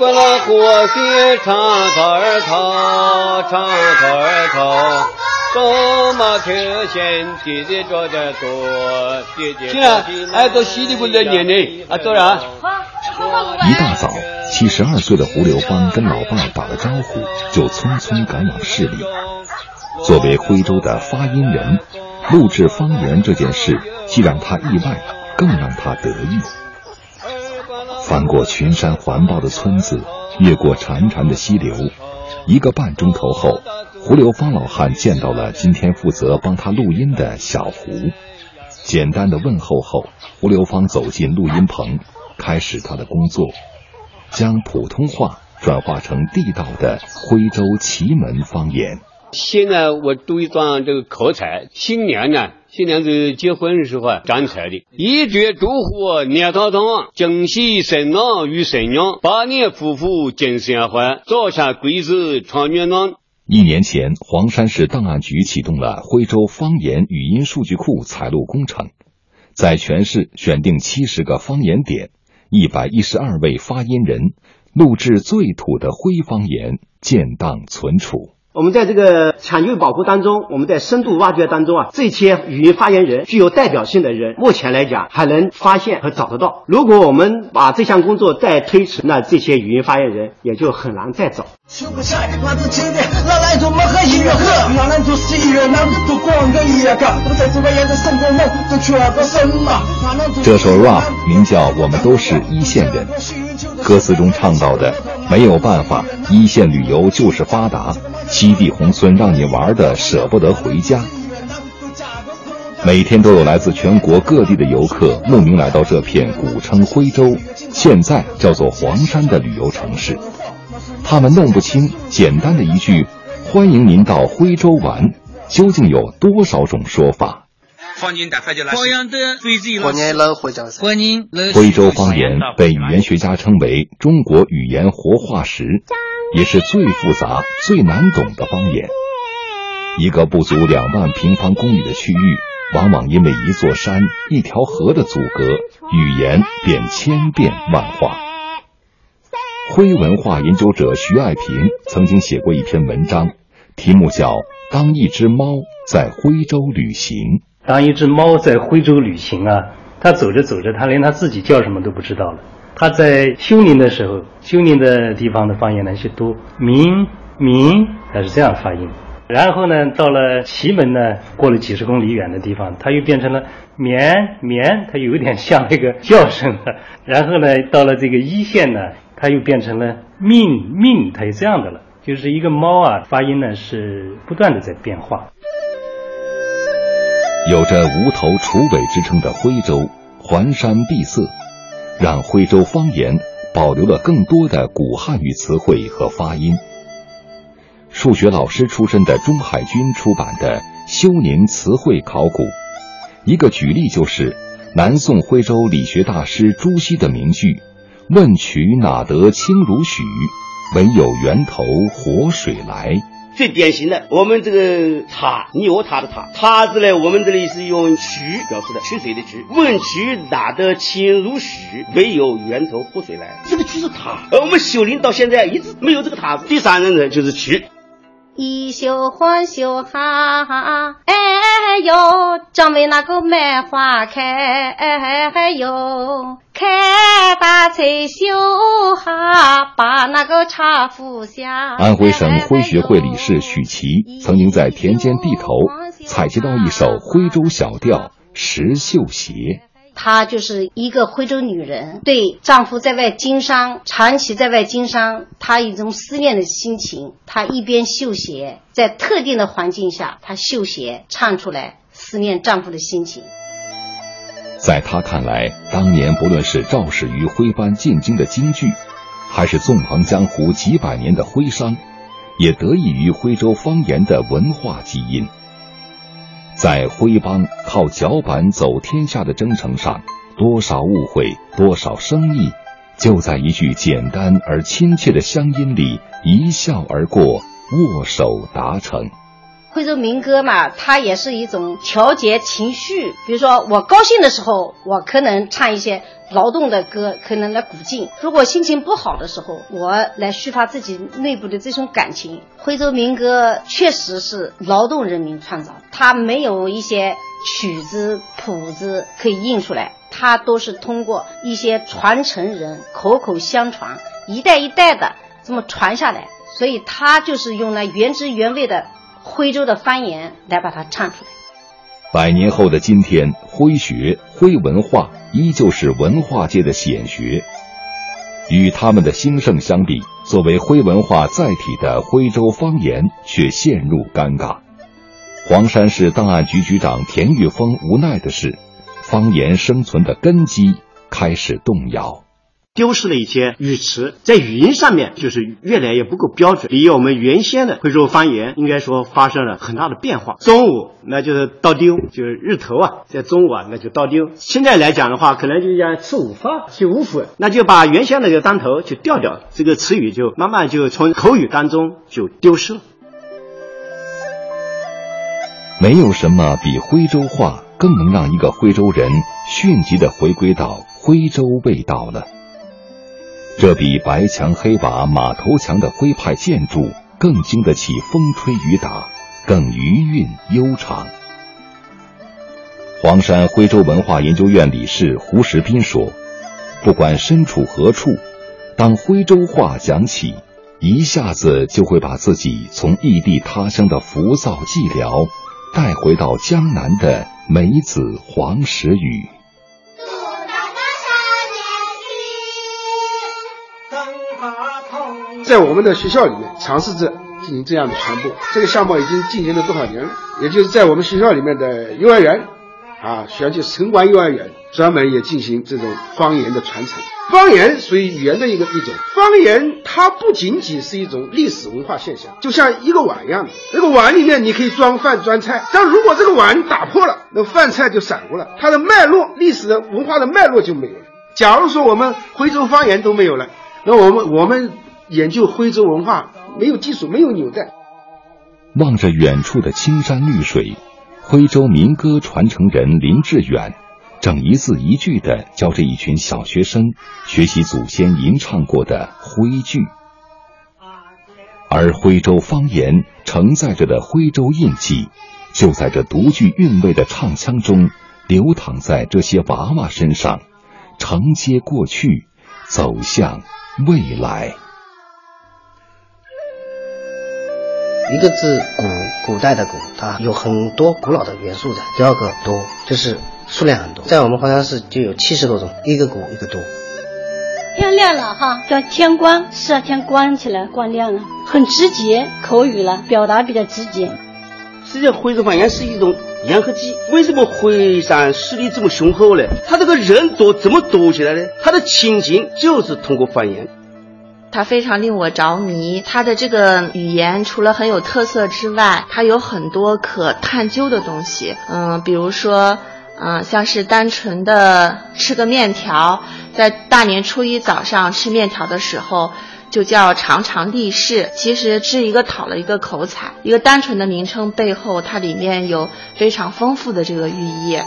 过了河边唱草儿草，唱草儿草，走马头先弟弟坐着坐，弟弟行了，哎，都稀里糊涂念的啊，走了。一大早，七十二岁的胡流芳跟老伴打了招呼，就匆匆赶往市里。作为徽州的发音人，录制方言这件事，既让他意外，更让他得意。翻过群山环抱的村子，越过潺潺的溪流，一个半钟头后，胡流芳老汉见到了今天负责帮他录音的小胡。简单的问候后，胡流芳走进录音棚，开始他的工作，将普通话转化成地道的徽州祁门方言。现在我读一段这个口才，新娘呢，新娘子结婚的时候啊，站菜的，一绝祝福年堂堂，惊喜新郎与新娘，百年夫妇金相欢，早下贵子闯元朗。一年前，黄山市档案局启动了徽州方言语音数据库采录工程，在全市选定七十个方言点，一百一十二位发音人录制最土的徽方言，建档存储。我们在这个抢救保护当中，我们在深度挖掘当中啊，这些语音发言人具有代表性的人，目前来讲还能发现和找得到。如果我们把这项工作再推迟，那这些语音发言人也就很难再找。这首 rap 名叫《我们都是一线人》，歌词中唱到的没有办法，一线旅游就是发达。西递宏村让你玩的舍不得回家，每天都有来自全国各地的游客慕名来到这片古称徽州，现在叫做黄山的旅游城市。他们弄不清简单的一句“欢迎您到徽州玩”究竟有多少种说法。欢迎的徽州方言被语言学家称为中国语言活化石。也是最复杂、最难懂的方言。一个不足两万平方公里的区域，往往因为一座山、一条河的阻隔，语言便千变万化。徽文化研究者徐爱平曾经写过一篇文章，题目叫《当一只猫在徽州旅行》。当一只猫在徽州旅行啊，它走着走着，它连它自己叫什么都不知道了。他在休宁的时候，休宁的地方的方言呢是读明明，他是这样发音。然后呢，到了祁门呢，过了几十公里远的地方，它又变成了绵绵，它有点像那个叫声。然后呢，到了这个一线呢，它又变成了命命，它是这样的了。就是一个猫啊，发音呢是不断的在变化。有着无头楚尾之称的徽州，环山闭塞。让徽州方言保留了更多的古汉语词汇和发音。数学老师出身的钟海军出版的《休宁词汇考古》，一个举例就是南宋徽州理学大师朱熹的名句：“问渠哪得清如许？唯有源头活水来。”最典型的，我们这个塔，你我塔的塔，塔字呢，我们这里是用渠表示的，取水的渠。问渠哪得清如许？唯有源头活水来。这个渠是塔，而我们修林到现在一直没有这个塔字。第三人呢，就是渠。一绣欢绣哈，哎呦，张为那个梅花开，哎呦。开大菜修哈，把那个茶壶下。安徽省徽学会理事许琦曾经在田间地头采集到一首徽州小调《石绣鞋》。她就是一个徽州女人，对丈夫在外经商，长期在外经商，她一种思念的心情，她一边绣鞋，在特定的环境下，她绣鞋唱出来思念丈夫的心情。在他看来，当年不论是赵氏于徽班进京的京剧，还是纵横江湖几百年的徽商，也得益于徽州方言的文化基因。在徽帮靠脚板走天下的征程上，多少误会，多少生意，就在一句简单而亲切的乡音里一笑而过，握手达成。徽州民歌嘛，它也是一种调节情绪。比如说，我高兴的时候，我可能唱一些劳动的歌，可能来鼓劲；如果心情不好的时候，我来抒发自己内部的这种感情。徽州民歌确实是劳动人民创造，它没有一些曲子谱子可以印出来，它都是通过一些传承人口口相传，一代一代的这么传下来，所以它就是用了原汁原味的。徽州的方言来把它唱出来。百年后的今天，徽学、徽文化依旧是文化界的显学。与他们的兴盛相比，作为徽文化载体的徽州方言却陷入尴尬。黄山市档案局局长田玉峰无奈的是，方言生存的根基开始动摇。丢失了一些语词，在语音上面就是越来越不够标准。比我们原先的徽州方言，应该说发生了很大的变化。中午那就是倒丢，就是日头啊，在中午啊那就倒丢。现在来讲的话，可能就像吃午饭、去午府，那就把原先那个当头就调掉，这个词语就慢慢就从口语当中就丢失了。没有什么比徽州话更能让一个徽州人迅疾的回归到徽州味道了。这比白墙黑瓦马头墙的徽派建筑更经得起风吹雨打，更余韵悠长。黄山徽州文化研究院理事胡石斌说：“不管身处何处，当徽州话讲起，一下子就会把自己从异地他乡的浮躁寂寥，带回到江南的梅子黄时雨。”在我们的学校里面尝试着进行这样的传播，这个项目已经进行了多少年了？也就是在我们学校里面的幼儿园，啊，学校城关幼儿园专门也进行这种方言的传承。方言属于语言的一个一种，方言它不仅仅是一种历史文化现象，就像一个碗一样的，这个碗里面你可以装饭装菜，但如果这个碗打破了，那饭菜就散过了，它的脉络、历史的文化的脉络就没有了。假如说我们徽州方言都没有了，那我们我们。研究徽州文化没有基础，没有纽带。望着远处的青山绿水，徽州民歌传承人林志远正一字一句地教着一群小学生学习祖先吟唱过的徽剧。而徽州方言承载着的徽州印记，就在这独具韵味的唱腔中流淌在这些娃娃身上，承接过去，走向未来。一个字“古”，古代的“古”，它有很多古老的元素在。第二个“多”，就是数量很多，在我们黄山市就有七十多种。一个“古”，一个“多”。天亮了哈，叫天光，是啊，天光起来，光亮了，很直接，口语了，表达比较直接。实际上，徽州方言是一种粘合剂。为什么徽山势力这么雄厚呢？他这个人多怎么多起来呢？他的亲情就是通过方言。它非常令我着迷，它的这个语言除了很有特色之外，它有很多可探究的东西。嗯，比如说，嗯，像是单纯的吃个面条，在大年初一早上吃面条的时候，就叫尝尝立市，其实是一个讨了一个口彩。一个单纯的名称背后，它里面有非常丰富的这个寓意。